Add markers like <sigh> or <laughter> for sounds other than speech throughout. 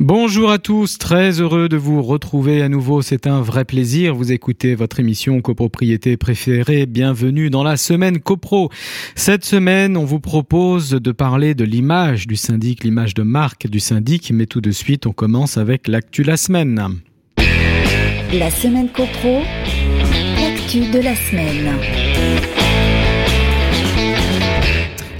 Bonjour à tous, très heureux de vous retrouver à nouveau. C'est un vrai plaisir. Vous écoutez votre émission copropriété préférée. Bienvenue dans la semaine copro. Cette semaine, on vous propose de parler de l'image du syndic, l'image de marque du syndic. Mais tout de suite, on commence avec l'actu la semaine. La semaine copro, l'actu de la semaine.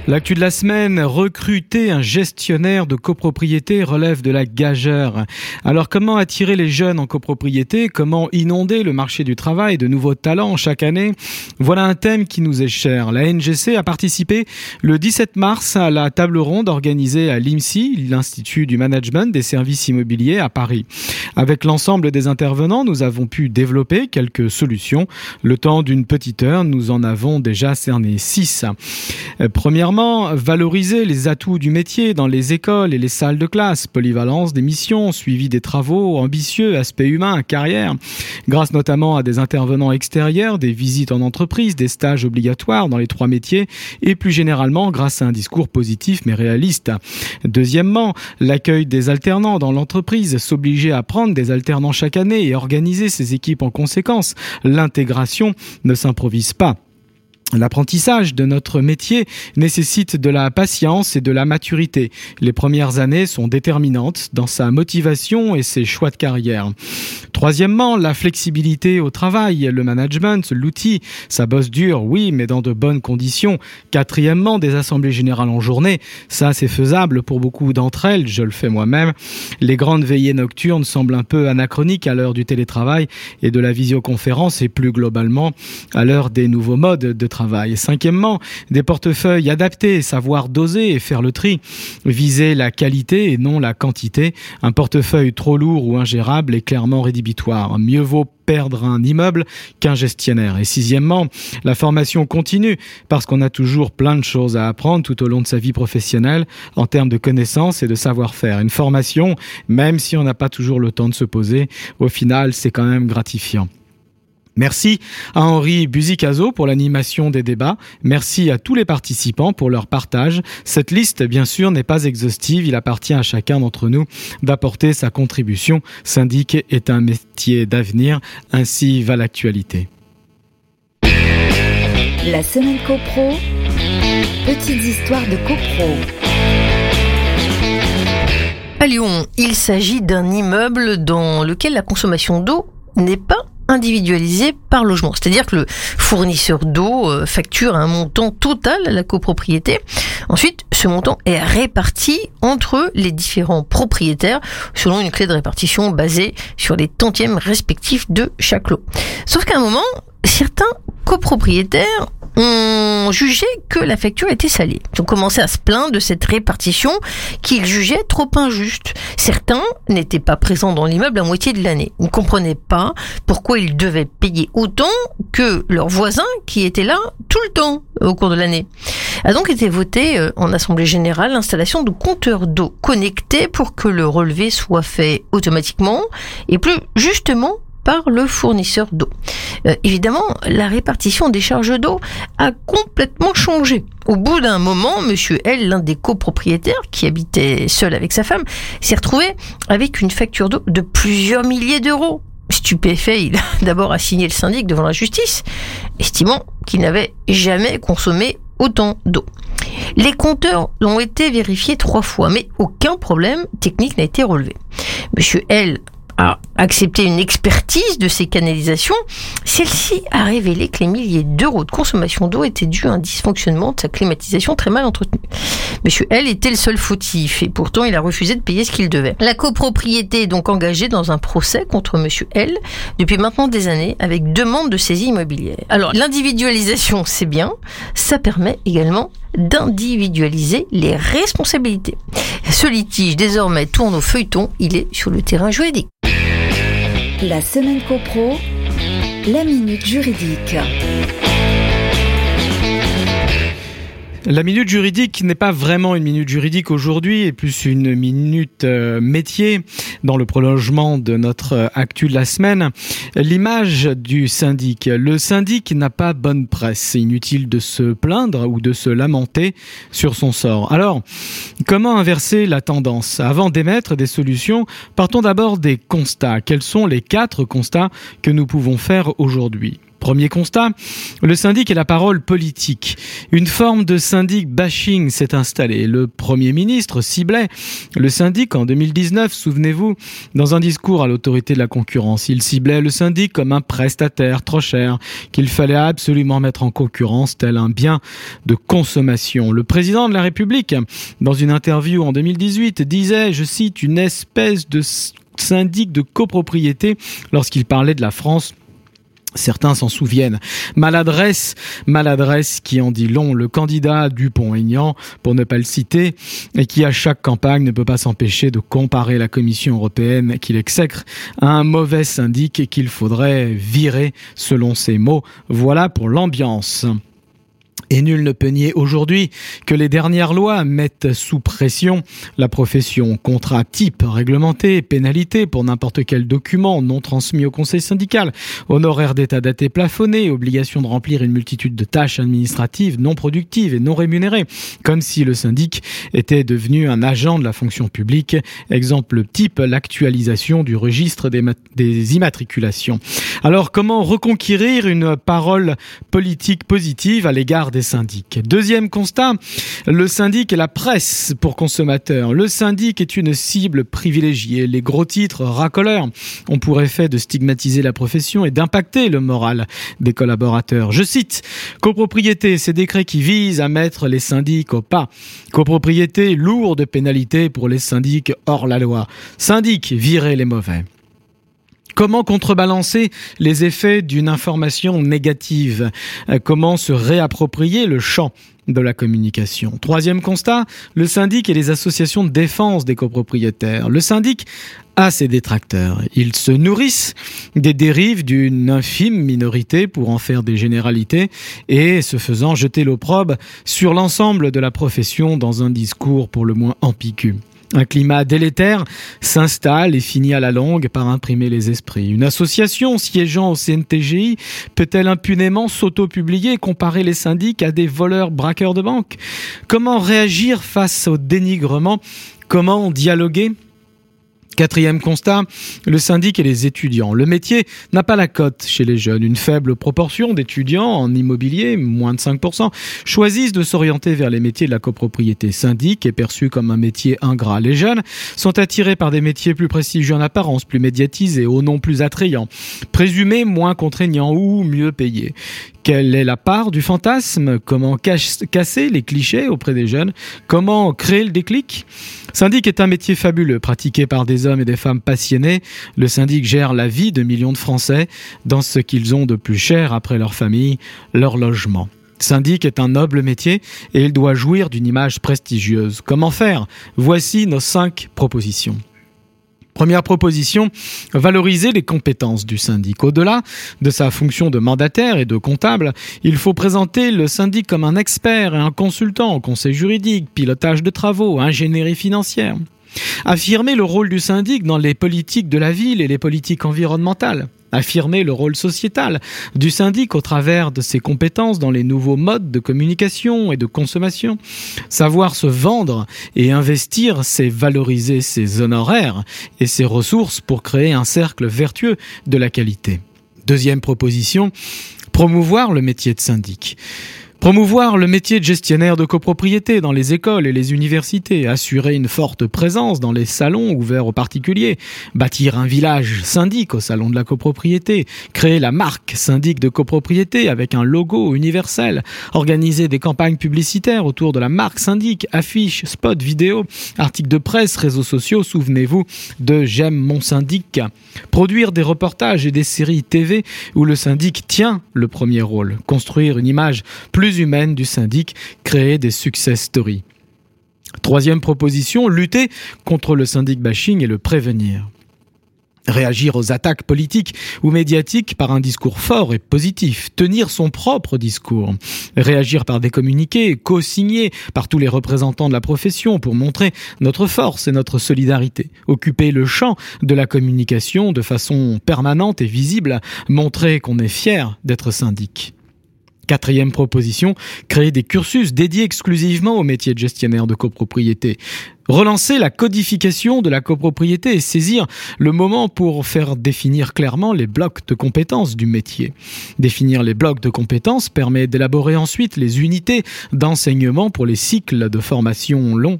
L'actu de la semaine, recruter un gestionnaire de copropriété relève de la gageure. Alors comment attirer les jeunes en copropriété? Comment inonder le marché du travail? De nouveaux talents chaque année? Voilà un thème qui nous est cher. La NGC a participé le 17 mars à la table ronde organisée à l'IMSI, l'Institut du Management des Services Immobiliers à Paris. Avec l'ensemble des intervenants, nous avons pu développer quelques solutions. Le temps d'une petite heure, nous en avons déjà cerné six. Premièrement, valoriser les atouts du métier dans les écoles et les salles de classe, polyvalence des missions, suivi des travaux ambitieux, aspect humain, carrière, grâce notamment à des intervenants extérieurs, des visites en entreprise, des stages obligatoires dans les trois métiers et plus généralement grâce à un discours positif mais réaliste. Deuxièmement, l'accueil des alternants dans l'entreprise, s'obliger à prendre des alternants chaque année et organiser ses équipes en conséquence. L'intégration ne s'improvise pas. L'apprentissage de notre métier nécessite de la patience et de la maturité. Les premières années sont déterminantes dans sa motivation et ses choix de carrière. Troisièmement, la flexibilité au travail, le management, l'outil, ça bosse dur, oui, mais dans de bonnes conditions. Quatrièmement, des assemblées générales en journée, ça c'est faisable pour beaucoup d'entre elles, je le fais moi-même. Les grandes veillées nocturnes semblent un peu anachroniques à l'heure du télétravail et de la visioconférence et plus globalement à l'heure des nouveaux modes de travail cinquièmement, des portefeuilles adaptés, savoir doser et faire le tri, viser la qualité et non la quantité. Un portefeuille trop lourd ou ingérable est clairement rédhibitoire. Mieux vaut perdre un immeuble qu'un gestionnaire. Et sixièmement, la formation continue parce qu'on a toujours plein de choses à apprendre tout au long de sa vie professionnelle en termes de connaissances et de savoir-faire. Une formation, même si on n'a pas toujours le temps de se poser, au final, c'est quand même gratifiant. Merci à Henri Buzicazo pour l'animation des débats. Merci à tous les participants pour leur partage. Cette liste, bien sûr, n'est pas exhaustive. Il appartient à chacun d'entre nous d'apporter sa contribution. Syndic est un métier d'avenir. Ainsi va l'actualité. La semaine CoPro, petites histoires de CoPro. À Lyon, il s'agit d'un immeuble dans lequel la consommation d'eau n'est pas individualisé par logement. C'est-à-dire que le fournisseur d'eau euh, facture un montant total à la copropriété. Ensuite, ce montant est réparti entre les différents propriétaires selon une clé de répartition basée sur les tantièmes respectifs de chaque lot. Sauf qu'à un moment, certains copropriétaires ont jugé que la facture était salée. Ils ont commencé à se plaindre de cette répartition qu'ils jugeaient trop injuste. Certains n'étaient pas présents dans l'immeuble la moitié de l'année. Ils ne comprenaient pas pourquoi ils devaient payer autant que leurs voisins qui étaient là tout le temps au cours de l'année. A donc été voté euh, en Assemblée Générale l'installation de compteurs d'eau connectés pour que le relevé soit fait automatiquement et plus justement par le fournisseur d'eau. Euh, évidemment, la répartition des charges d'eau a complètement changé. Au bout d'un moment, monsieur L, l'un des copropriétaires qui habitait seul avec sa femme, s'est retrouvé avec une facture d'eau de plusieurs milliers d'euros. Stupéfait, il a <laughs> d'abord assigné le syndic devant la justice, estimant qu'il n'avait jamais consommé autant d'eau. Les compteurs ont été vérifiés trois fois, mais aucun problème technique n'a été relevé. Monsieur L a accepté une expertise de ces canalisations, celle-ci a révélé que les milliers d'euros de consommation d'eau étaient dus à un dysfonctionnement de sa climatisation très mal entretenue. Monsieur L était le seul fautif et pourtant il a refusé de payer ce qu'il devait. La copropriété est donc engagée dans un procès contre Monsieur L depuis maintenant des années avec demande de saisie immobilière. Alors l'individualisation c'est bien, ça permet également d'individualiser les responsabilités. Ce litige désormais tourne au feuilleton, il est sur le terrain juridique. La semaine copro, la minute juridique. La minute juridique n'est pas vraiment une minute juridique aujourd'hui, et plus une minute euh, métier dans le prolongement de notre euh, actu de la semaine. L'image du syndic. Le syndic n'a pas bonne presse. C'est inutile de se plaindre ou de se lamenter sur son sort. Alors, comment inverser la tendance? Avant d'émettre des solutions, partons d'abord des constats. Quels sont les quatre constats que nous pouvons faire aujourd'hui? Premier constat, le syndic est la parole politique. Une forme de syndic bashing s'est installée. Le Premier ministre ciblait le syndic en 2019, souvenez-vous, dans un discours à l'autorité de la concurrence. Il ciblait le syndic comme un prestataire trop cher qu'il fallait absolument mettre en concurrence tel un bien de consommation. Le président de la République, dans une interview en 2018, disait, je cite, une espèce de syndic de copropriété lorsqu'il parlait de la France Certains s'en souviennent. Maladresse, maladresse qui en dit long. Le candidat Dupont-Aignan, pour ne pas le citer, et qui à chaque campagne ne peut pas s'empêcher de comparer la Commission européenne qu'il exècre à un mauvais syndic qu'il faudrait virer selon ses mots. Voilà pour l'ambiance. Et nul ne peut nier aujourd'hui que les dernières lois mettent sous pression la profession. Contrat type réglementé, pénalité pour n'importe quel document non transmis au conseil syndical, honoraires d'état daté plafonné, obligation de remplir une multitude de tâches administratives non productives et non rémunérées, comme si le syndic était devenu un agent de la fonction publique. Exemple type, l'actualisation du registre des, des immatriculations. Alors comment reconquérir une parole politique positive à l'égard des syndics. Deuxième constat, le syndic est la presse pour consommateurs. Le syndic est une cible privilégiée. Les gros titres racoleurs ont pour effet de stigmatiser la profession et d'impacter le moral des collaborateurs. Je cite, copropriété, ces décrets qui visent à mettre les syndics au pas. Copropriété, lourde pénalité pour les syndics hors la loi. Syndic, virer les mauvais. Comment contrebalancer les effets d'une information négative? Euh, Comment se réapproprier le champ de la communication? Troisième constat, le syndic et les associations de défense des copropriétaires. Le syndic a ses détracteurs. Ils se nourrissent des dérives d'une infime minorité pour en faire des généralités et, se faisant jeter l'opprobre sur l'ensemble de la profession dans un discours pour le moins ampigu. Un climat délétère s'installe et finit à la longue par imprimer les esprits. Une association siégeant au CNTGI peut-elle impunément s'auto-publier et comparer les syndics à des voleurs braqueurs de banque Comment réagir face au dénigrement? Comment dialoguer? Quatrième constat, le syndic et les étudiants. Le métier n'a pas la cote chez les jeunes. Une faible proportion d'étudiants en immobilier, moins de 5%, choisissent de s'orienter vers les métiers de la copropriété. Syndic est perçu comme un métier ingrat. Les jeunes sont attirés par des métiers plus prestigieux en apparence, plus médiatisés, au nom plus attrayant, présumés moins contraignants ou mieux payés. Quelle est la part du fantasme? Comment casser les clichés auprès des jeunes? Comment créer le déclic? Syndic est un métier fabuleux, pratiqué par des hommes et des femmes passionnés. Le syndic gère la vie de millions de Français dans ce qu'ils ont de plus cher après leur famille, leur logement. Syndic est un noble métier et il doit jouir d'une image prestigieuse. Comment faire? Voici nos cinq propositions. Première proposition, valoriser les compétences du syndic. Au-delà de sa fonction de mandataire et de comptable, il faut présenter le syndic comme un expert et un consultant au conseil juridique, pilotage de travaux, ingénierie financière. Affirmer le rôle du syndic dans les politiques de la ville et les politiques environnementales affirmer le rôle sociétal du syndic au travers de ses compétences dans les nouveaux modes de communication et de consommation. Savoir se vendre et investir, c'est valoriser ses honoraires et ses ressources pour créer un cercle vertueux de la qualité. Deuxième proposition, promouvoir le métier de syndic. Promouvoir le métier de gestionnaire de copropriété dans les écoles et les universités, assurer une forte présence dans les salons ouverts aux particuliers, bâtir un village syndic au salon de la copropriété, créer la marque syndic de copropriété avec un logo universel, organiser des campagnes publicitaires autour de la marque syndic, affiches, spots, vidéos, articles de presse, réseaux sociaux, souvenez-vous de J'aime mon syndic, produire des reportages et des séries TV où le syndic tient le premier rôle, construire une image plus humaine du syndic, créer des success stories. Troisième proposition, lutter contre le syndic bashing et le prévenir. Réagir aux attaques politiques ou médiatiques par un discours fort et positif, tenir son propre discours, réagir par des communiqués co-signés par tous les représentants de la profession pour montrer notre force et notre solidarité, occuper le champ de la communication de façon permanente et visible, montrer qu'on est fier d'être syndic. Quatrième proposition, créer des cursus dédiés exclusivement au métier de gestionnaire de copropriété. Relancer la codification de la copropriété et saisir le moment pour faire définir clairement les blocs de compétences du métier. Définir les blocs de compétences permet d'élaborer ensuite les unités d'enseignement pour les cycles de formation longs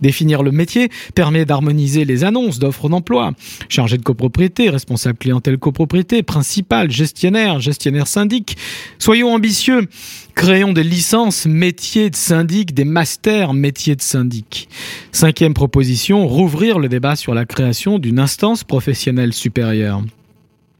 Définir le métier permet d'harmoniser les annonces d'offres d'emploi. Chargé de copropriété, responsable clientèle copropriété, principal, gestionnaire, gestionnaire syndic. Soyons ambitieux. Créons des licences métiers de syndic, des masters métiers de syndic. Cinquième proposition, rouvrir le débat sur la création d'une instance professionnelle supérieure.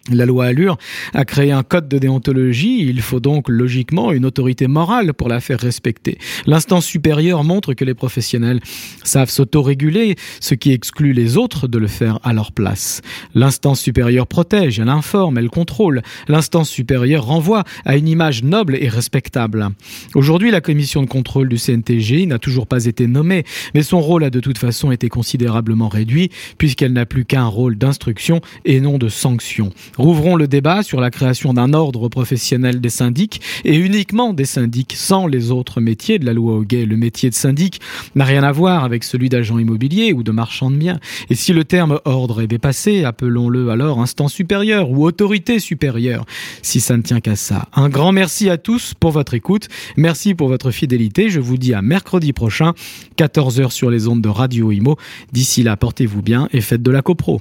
La loi Allure a créé un code de déontologie, il faut donc logiquement une autorité morale pour la faire respecter. L'instance supérieure montre que les professionnels savent s'autoréguler, ce qui exclut les autres de le faire à leur place. L'instance supérieure protège, elle informe, elle contrôle. L'instance supérieure renvoie à une image noble et respectable. Aujourd'hui, la commission de contrôle du CNTG n'a toujours pas été nommée, mais son rôle a de toute façon été considérablement réduit puisqu'elle n'a plus qu'un rôle d'instruction et non de sanction. Rouvrons le débat sur la création d'un ordre professionnel des syndics et uniquement des syndics sans les autres métiers de la loi Hoguet. Le métier de syndic n'a rien à voir avec celui d'agent immobilier ou de marchand de biens. Et si le terme ordre est dépassé, appelons-le alors instant supérieur ou autorité supérieure, si ça ne tient qu'à ça. Un grand merci à tous pour votre écoute. Merci pour votre fidélité. Je vous dis à mercredi prochain, 14h sur les ondes de Radio Imo. D'ici là, portez-vous bien et faites de la copro.